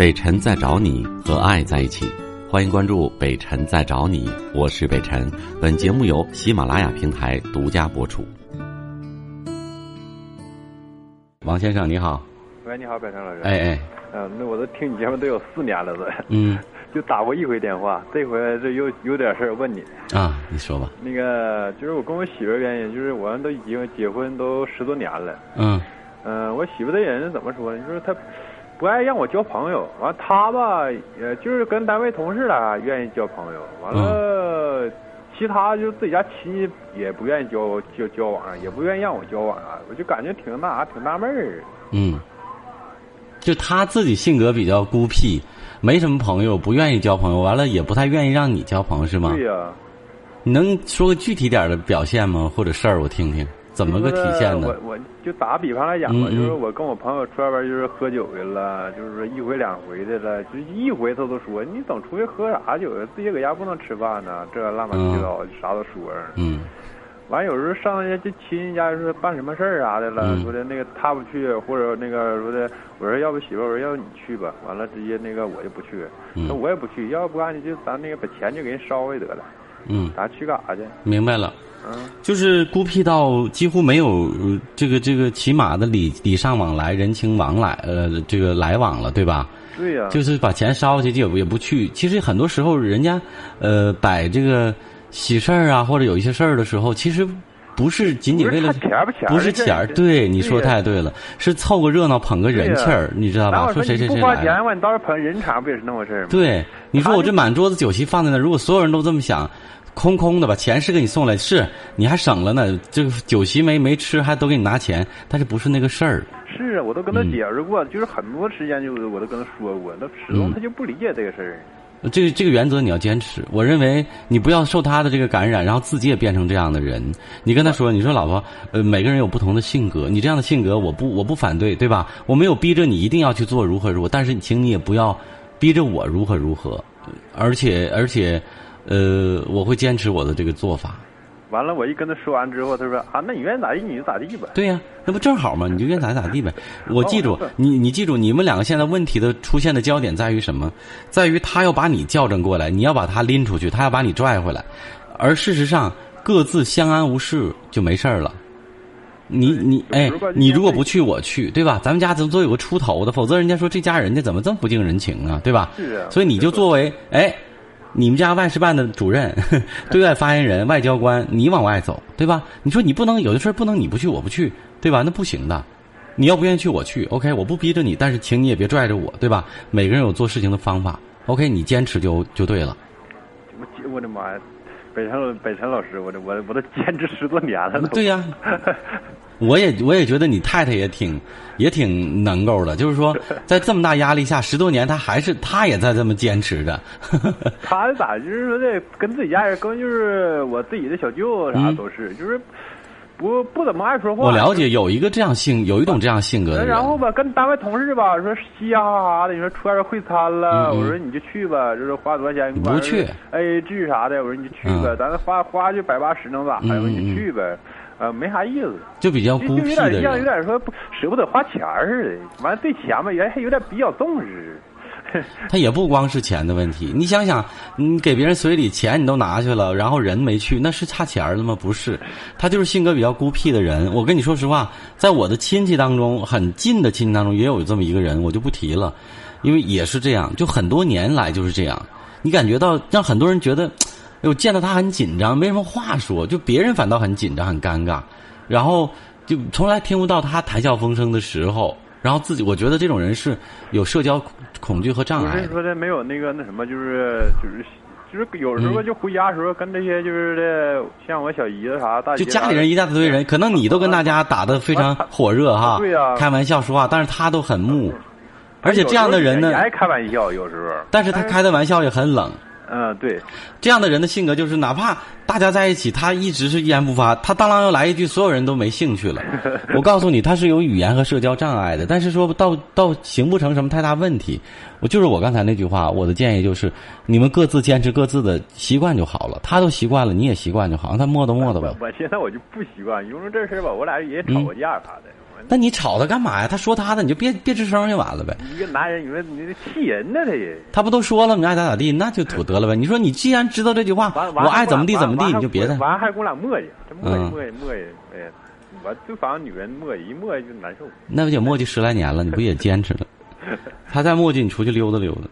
北辰在找你和爱在一起，欢迎关注北辰在找你，我是北辰。本节目由喜马拉雅平台独家播出。王先生你好，喂，你好，北辰老师。哎哎，嗯，那我都听你节目都有四年了，都。嗯，就打过一回电话，这回这有有点事儿问你。啊，你说吧。那个就是我跟我媳妇原因，就是我们都已经结婚都十多年了。嗯嗯，我媳妇这人怎么说呢？就是她不爱让我交朋友，完他吧，也，就是跟单位同事啦愿意交朋友，完了，其他就自己家亲戚也不愿意交交交往，也不愿意让我交往啊，我就感觉挺那啥，挺纳闷儿。嗯，就他自己性格比较孤僻，没什么朋友，不愿意交朋友，完了也不太愿意让你交朋友，是吗？对呀、你能说个具体点的表现吗？或者事儿我听听，怎么个体现呢？我我就打个比方来讲吧，嗯嗯。就是我跟我朋友出外边就是喝酒去了，就是说一回两回的了，就一回他都说你总出去喝啥酒？呀？自己搁家不能吃饭呢，这乱八七糟的啥都说上。嗯。完有时候上人家这亲戚家说办什么事儿啥的了，嗯。说的那个他不去，或者那个说的，我说要不媳妇儿，我说要不你去吧，完了直接那个我就不去，嗯。那我也不去，要不然你就咱那个把钱就给人烧了得了，嗯，咱去干啥去？明白了。嗯，就是孤僻到几乎没有呃这个这个起码的礼礼尚往来、人情往来呃这个来往了，对吧？对呀、就是把钱烧下去也也不去。其实很多时候人家呃摆这个喜事儿啊，或者有一些事儿的时候，其实不是仅仅为了不是钱儿不钱不是钱对你说太对了，是凑个热闹捧个人气儿，你知道吧？说谁谁谁。不花钱吧，你到时候捧人场不也是那回事儿吗？对，你说我这满桌子酒席放在那儿，如果所有人都这么想，空空的把钱是给你送来，是你还省了呢。这个酒席没没吃，还都给你拿钱，但是不是那个事儿。是啊，我都跟他嗯解释过，就是很多时间就我都跟他说过，他始终嗯他就不理解这个事儿。这个这个原则你要坚持。我认为你不要受他的这个感染，然后自己也变成这样的人。你跟他说，你说老婆，呃，每个人有不同的性格，你这样的性格我不我不反对，对吧？我没有逼着你一定要去做如何如何，但是请你也不要逼着我如何如何，而且而且，呃，我会坚持我的这个做法。完了，我一跟他说完之后，他说啊，那你愿意咋地你就咋地吧。对呀、那不正好吗？你就愿意咋地咋地呗。我记住，你你记住，你们两个现在问题的出现的焦点在于什么？在于他要把你校正过来，你要把他拎出去，他要把你拽回来，而事实上各自相安无事就没事儿了。你你哎你如果不去，我去，对吧？咱们家总总有个出头的，否则人家说这家人家怎么这么不近人情啊，对吧？是啊所以你就作为哎，你们家外事办的主任、对外发言人、外交官，你往外走，对吧？你说你不能有的事儿不能你不去我不去，对吧？那不行的。你要不愿意去，我去，OK，我不逼着你，但是请你也别拽着我，对吧？每个人有做事情的方法，OK，你坚持就就对了。我我的妈呀，北辰北辰老师，我这我我都坚持十多年了都。对呀、我也我也觉得你太太也挺也挺能够的，就是说 在这么大压力下，十多年她还是她也在这么坚持着。她咋？就是说的跟自己家人，跟就是我自己的小舅啥嗯都是，就是不不怎么爱说话。我了解有一个这样性，有一种这样性格的人。然后吧，跟单位同事吧说嘻嘻哈哈的，你说出外边会餐了，嗯嗯我说你就去吧，就是花多少钱你不去，A 制啥的，我说你就去吧，嗯咱花花就百八十能咋的？嗯我说你嗯就去呗，呃，没啥意思，就比较孤僻的像有，点说不舍不得花钱似的，完了对钱吧，人还有点比较重视。他也不光是钱的问题。你想想，你给别人随礼钱你都拿去了，然后人没去，那是差钱儿了吗？不是，他就是性格比较孤僻的人。我跟你说实话，在我的亲戚当中，很近的亲戚当中也有这么一个人，我就不提了，因为也是这样，就很多年来就是这样。你感觉到让很多人觉得，哎呦，见到他很紧张，没什么话说，就别人反倒很紧张、很尴尬，然后就从来听不到他谈笑风生的时候。然后自己，我觉得这种人是有社交恐惧和障碍不。是说的没有那个那什么，就是就是就是有时候就回家的时候跟这些就是的，像我小姨子啥大就家里人一大堆人，可能你都跟大家打的非常火热哈，对呀开玩笑说话，但是他都很木，而且这样的人呢也，爱开玩笑，有时候。但是他开的玩笑也很冷。嗯，对，这样的人的性格就是，哪怕大家在一起，他一直是一言不发，他当啷要来一句，所有人都没兴趣了。我告诉你，他是有语言和社交障碍的，但是说到到形不成什么太大问题。我就是我刚才那句话，我的建议就是，你们各自坚持各自的习惯就好了。他都习惯了，你也习惯就好，让他磨叨磨叨吧。我现在我就不习惯，因为这事儿吧，我俩也吵过架啥的。我那你吵他干嘛呀？他说他的，你就别别吱声就完了呗。一个男人，你说你这气人呢，他也。他不都说了，你爱咋咋地，那就妥得了呗。你说你既然知道这句话，我爱怎么地怎么地，你就别的。完还跟我俩磨叽，这磨叽磨叽磨叽，哎呀，我就反正女人磨叽一磨叽就难受。那不也磨叽十来年了？你不也坚持了？他再磨叽，你出去溜达溜达。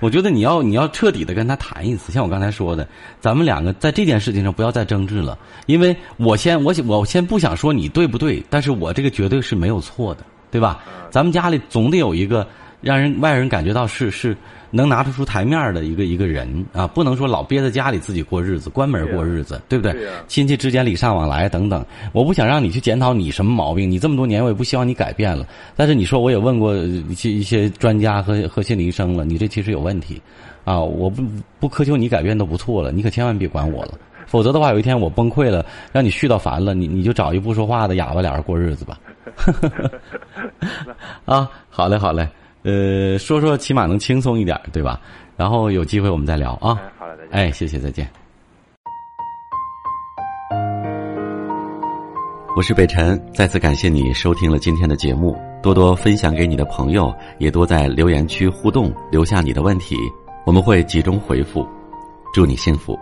我觉得你要你要彻底的跟他谈一次，像我刚才说的，咱们两个在这件事情上不要再争执了。因为我先我我先不想说你对不对，但是我这个绝对是没有错的，对吧？咱们家里总得有一个让人外人感觉到是是。能拿得出台面的一个一个人啊，不能说老憋在家里自己过日子，关门过日子，对不对？亲戚之间礼尚往来等等，我不想让你去检讨你什么毛病，你这么多年我也不希望你改变了。但是你说我也问过一些一些专家和和心理医生了，你这其实有问题，啊，我不不苛求你改变都不错了，你可千万别管我了，否则的话有一天我崩溃了，让你絮叨烦了，你你就找一不说话的哑巴俩人过日子吧。啊，好嘞，好嘞。呃，说说起码能轻松一点，对吧？然后有机会我们再聊啊。好了，再见。哎，谢谢，再见。我是北辰，再次感谢你收听了今天的节目，多多分享给你的朋友，也多在留言区互动，留下你的问题，我们会集中回复。祝你幸福。